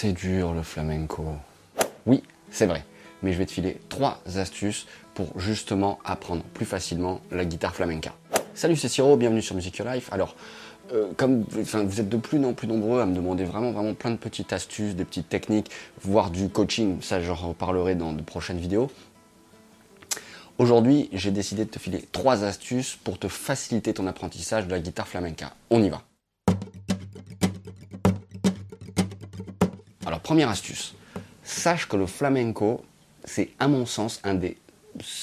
c'est dur le flamenco. Oui, c'est vrai, mais je vais te filer trois astuces pour justement apprendre plus facilement la guitare flamenca. Salut, c'est Siro, bienvenue sur Music Your Life. Alors, euh, comme vous êtes de plus en plus nombreux à me demander vraiment plein de petites astuces, des petites techniques, voire du coaching, ça j'en reparlerai dans de prochaines vidéos. Aujourd'hui, j'ai décidé de te filer trois astuces pour te faciliter ton apprentissage de la guitare flamenca. On y va. Première astuce. Sache que le flamenco, c'est à mon sens un des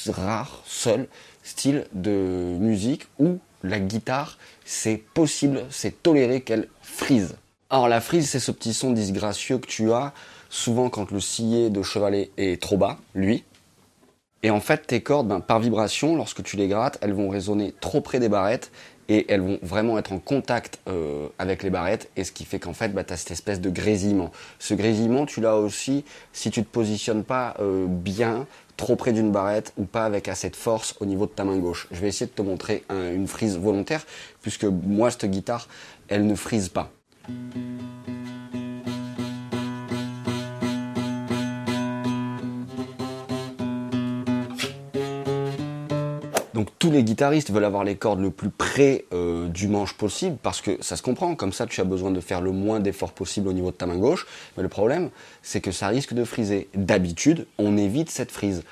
rares, seuls styles de musique où la guitare, c'est possible, c'est toléré qu'elle frise. Alors la frise, c'est ce petit son disgracieux que tu as souvent quand le sillet de chevalet est trop bas, lui. Et en fait, tes cordes, ben, par vibration, lorsque tu les grattes, elles vont résonner trop près des barrettes et elles vont vraiment être en contact euh, avec les barrettes et ce qui fait qu'en fait bah, tu as cette espèce de grésillement. Ce grésillement tu l'as aussi si tu te positionnes pas euh, bien trop près d'une barrette ou pas avec assez de force au niveau de ta main gauche. Je vais essayer de te montrer une frise volontaire puisque moi cette guitare elle ne frise pas. Donc tous les guitaristes veulent avoir les cordes le plus près euh, du manche possible parce que ça se comprend, comme ça tu as besoin de faire le moins d'efforts possible au niveau de ta main gauche. Mais le problème, c'est que ça risque de friser. D'habitude, on évite cette frise.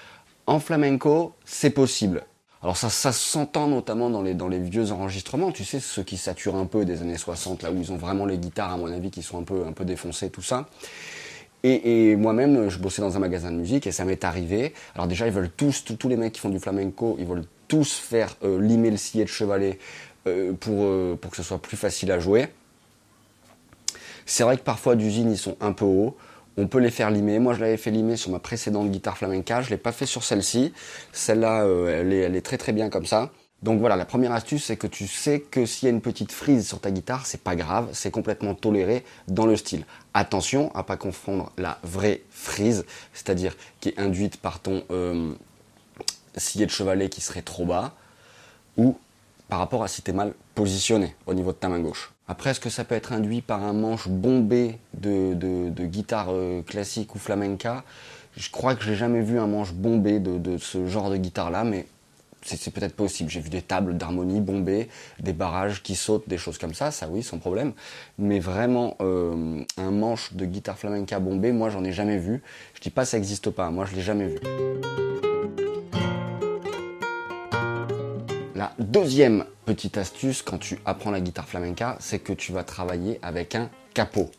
En flamenco, c'est possible. Alors ça, s'entend notamment dans les, vieux enregistrements, tu sais, ceux qui saturent un peu des années 60, là où ils ont vraiment les guitares, à mon avis, qui sont un peu, un peu défoncées, tout ça. Et, moi-même, je bossais dans un magasin de musique et ça m'est arrivé. Alors déjà, ils veulent tous, tous, les mecs qui font du flamenco, ils veulent tous faire euh, limer le sillet de chevalet euh, pour, euh, pour que ce soit plus facile à jouer. C'est vrai que parfois d'usine, ils sont un peu hauts. On peut les faire limer. Moi, je l'avais fait limer sur ma précédente guitare flamenca. Je l'ai pas fait sur celle-ci. Celle-là, elle, est, elle est très très bien comme ça. Donc voilà, la première astuce, c'est que tu sais que s'il y a une petite frise sur ta guitare, c'est pas grave, c'est complètement toléré dans le style. Attention à pas confondre la vraie frise, c'est-à-dire qui est induite par ton sillet de chevalet qui serait trop bas, ou par rapport à si tu es mal positionné au niveau de ta main gauche. Après, est-ce que ça peut être induit par un manche bombé de, guitare euh, classique ou flamenca? Je crois que j'ai jamais vu un manche bombé de, ce genre de guitare-là, mais c'est peut-être possible. J'ai vu des tables d'harmonie bombées, des barrages qui sautent, des choses comme ça, ça oui, sans problème. Mais vraiment, euh, un manche de guitare flamenca bombé, moi j'en ai jamais vu. Je dis pas ça n'existe pas, moi je l'ai jamais vu. La deuxième petite astuce quand tu apprends la guitare flamenca, c'est que tu vas travailler avec un capot.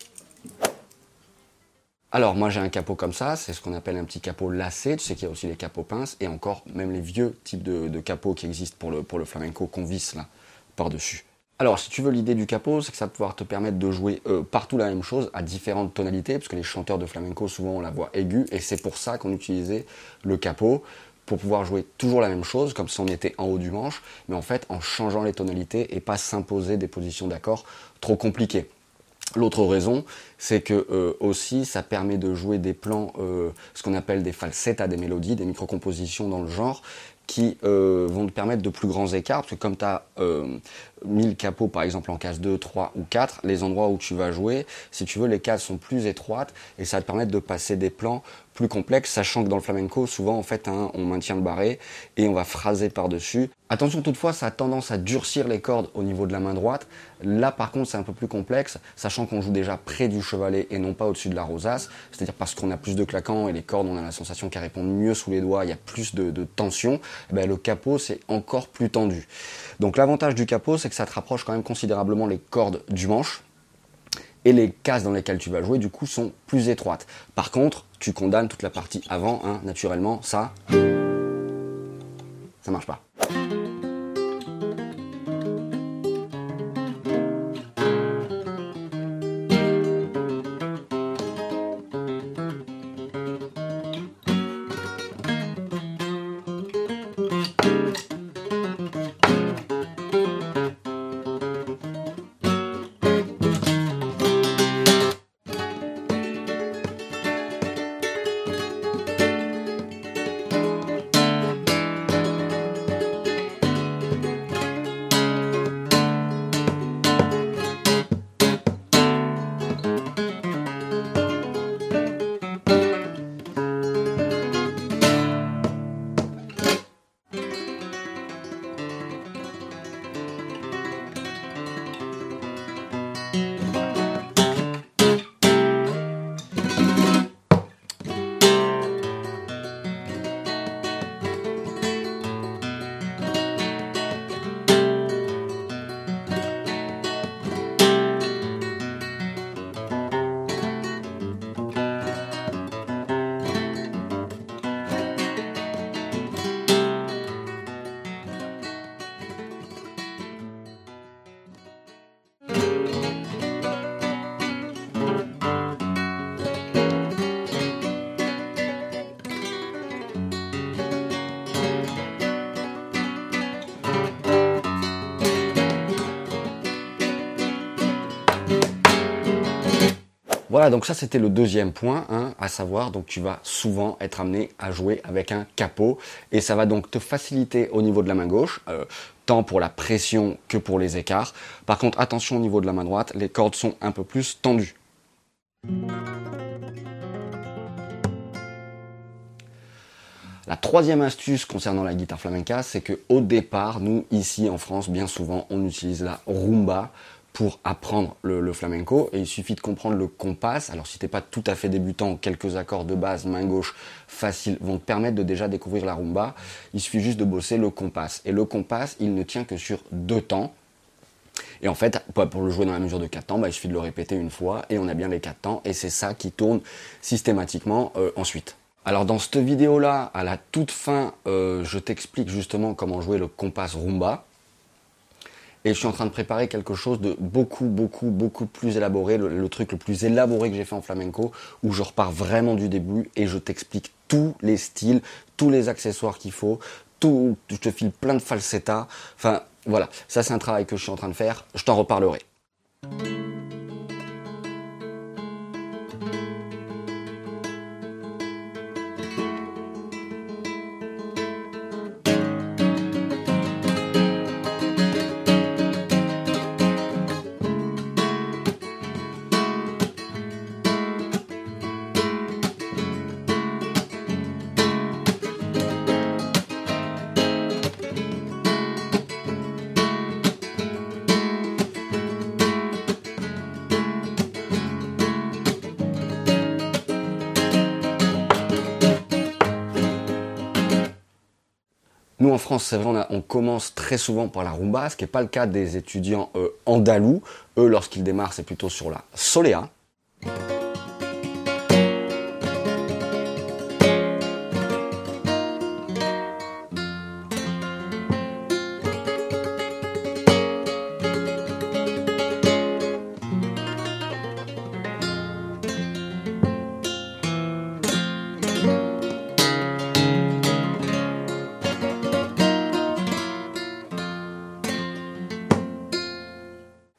Alors moi j'ai un capot comme ça, c'est ce qu'on appelle un petit capot lacé, tu sais qu'il y a aussi les capots pinces, et encore même les vieux types de, capots qui existent pour le, flamenco qu'on visse là, par-dessus. Alors si tu veux l'idée du capot, c'est que ça va pouvoir te permettre de jouer euh, partout la même chose à différentes tonalités, parce que les chanteurs de flamenco souvent ont la voix aiguë, et c'est pour ça qu'on utilisait le capot, pour pouvoir jouer toujours la même chose, comme si on était en haut du manche, mais en fait en changeant les tonalités et pas s'imposer des positions d'accords trop compliquées. L'autre raison, c'est que euh, aussi ça permet de jouer des plans, euh, ce qu'on appelle des falsettas des mélodies, des micro-compositions dans le genre, qui euh, vont te permettre de plus grands écarts, parce que comme tu as 1000 capots par exemple en case 2, 3 ou 4, les endroits où tu vas jouer, si tu veux, les cases sont plus étroites et ça va te permettre de passer des plans plus complexes, sachant que dans le flamenco, souvent en fait, hein, on maintient le barré et on va phraser par-dessus. Attention toutefois, ça a tendance à durcir les cordes au niveau de la main droite. Là par contre, c'est un peu plus complexe, sachant qu'on joue déjà près du chevalet et non pas au-dessus de la rosace, c'est-à-dire parce qu'on a plus de claquants et les cordes, on a la sensation qu'elles répondent mieux sous les doigts, il y a plus de, tension, eh ben, le capot c'est encore plus tendu. Donc l'avantage du capot, c'est que ça te rapproche quand même considérablement les cordes du manche, et les cases dans lesquelles tu vas jouer du coup sont plus étroites. Par contre, tu condamnes toute la partie avant, hein, naturellement, ça, ça marche pas. Voilà, donc ça c'était le deuxième point, hein, à savoir, donc tu vas souvent être amené à jouer avec un capot, et ça va donc te faciliter au niveau de la main gauche, euh, tant pour la pression que pour les écarts. Par contre, attention au niveau de la main droite, les cordes sont un peu plus tendues. La troisième astuce concernant la guitare flamenca, c'est que au départ, nous ici en France, bien souvent, on utilise la rumba pour apprendre le, flamenco il suffit de comprendre le compas. Alors si t'es pas tout à fait débutant, quelques accords de base, main gauche, facile, vont te permettre de déjà découvrir la rumba. Il suffit juste de bosser le compas. Et le compas, il ne tient que sur deux temps. Et en fait, pour le jouer dans la mesure de 4 temps, bah, il suffit de le répéter une fois et on a bien les 4 temps et c'est ça qui tourne systématiquement euh, ensuite. Alors dans cette vidéo là, à la toute fin, euh, je t'explique justement comment jouer le compas rumba. Et je suis en train de préparer quelque chose de beaucoup, beaucoup, beaucoup plus élaboré, le, truc le plus élaboré que j'ai fait en flamenco, où je repars vraiment du début et je t'explique tous les styles, tous les accessoires qu'il faut, tout, je te file plein de falsettas. Enfin, voilà, ça c'est un travail que je suis en train de faire, je t'en reparlerai. Nous en France, c'est vrai, on, commence très souvent par la rumba, ce qui n'est pas le cas des étudiants euh, andalous. Eux, lorsqu'ils démarrent, c'est plutôt sur la soléa.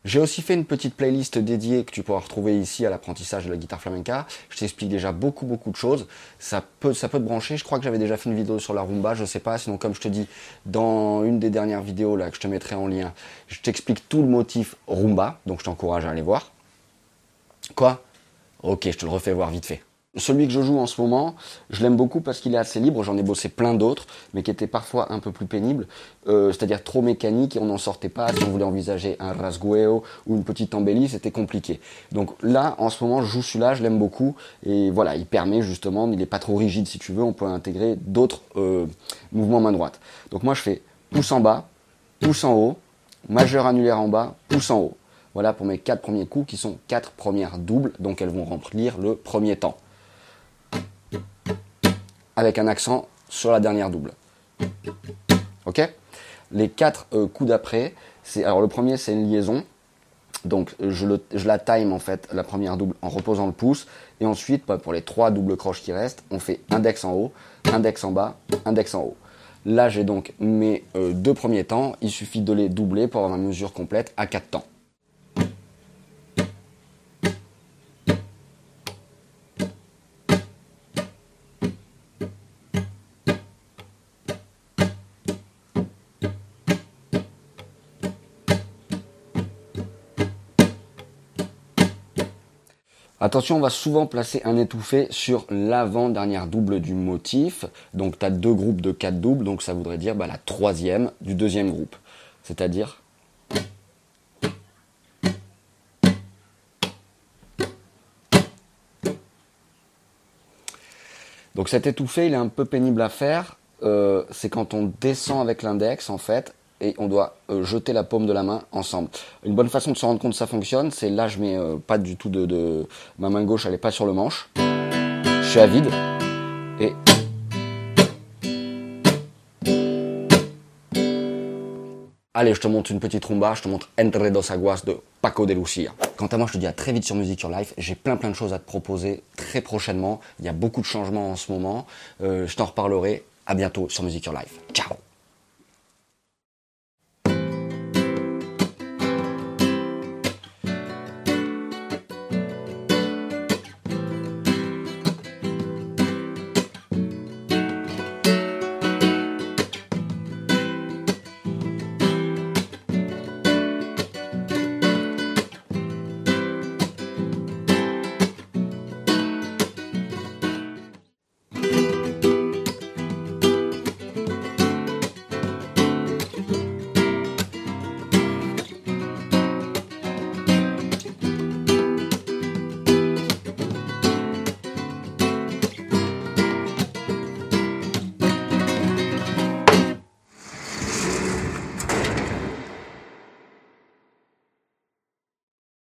J'ai aussi fait une petite playlist dédiée que tu pourras retrouver ici à l'apprentissage de la guitare flamenca. Je t'explique déjà beaucoup beaucoup de choses. Ça peut, ça peut te brancher. Je crois que j'avais déjà fait une vidéo sur la rumba, je sais pas. Sinon, comme je te dis dans une des dernières vidéos là que je te mettrai en lien, je t'explique tout le motif rumba. Donc je t'encourage à aller voir. Quoi? Ok, je te le refais voir vite fait. Celui que je joue en ce moment, je l'aime beaucoup parce qu'il est assez libre. J'en ai bossé plein d'autres, mais qui étaient parfois un peu plus pénibles, euh, c'est-à-dire trop mécaniques et on n'en sortait pas. Si on voulait envisager un rasgueo ou une petite embellie, c'était compliqué. Donc là, en ce moment, je joue celui-là, je l'aime beaucoup et voilà, il permet justement, il n'est pas trop rigide si tu veux, on peut intégrer d'autres euh, mouvements main droite. Donc moi, je fais pouce en bas, pouce en haut, majeur annulaire en bas, pouce en haut. Voilà pour mes quatre premiers coups qui sont quatre premières doubles, donc elles vont remplir le premier temps avec un accent sur la dernière double. Ok? Les quatre euh, coups d'après, c'est alors le premier c'est une liaison. Donc je, la time en fait la première double en reposant le pouce et ensuite bah, pour les trois doubles croches qui restent, on fait index en haut, index en bas, index en haut. Là j'ai donc mes euh, deux premiers temps, il suffit de les doubler pour avoir ma mesure complète à quatre temps. Attention, on va souvent placer un étouffé sur l'avant-dernière double du motif. Donc tu as deux groupes de quatre doubles, donc ça voudrait dire bah, la troisième du deuxième groupe. C'est-à-dire... Donc cet étouffé, il est un peu pénible à faire. Euh, c'est quand on descend avec l'index, en fait, et on doit euh, jeter la paume de la main ensemble. Une bonne façon de se rendre compte que ça fonctionne, c'est là je mets euh, pas du tout de, ma main gauche, elle est pas sur le manche. Je suis à vide et Allez, je te montre une petite rumba, je te montre Entre dos aguas de Paco de Lucia. Quant à moi, je te dis à très vite sur Music Your Life. J'ai plein plein de choses à te proposer très prochainement. Il y a beaucoup de changements en ce moment. Euh, je t'en reparlerai. À bientôt sur Music Your Life. Ciao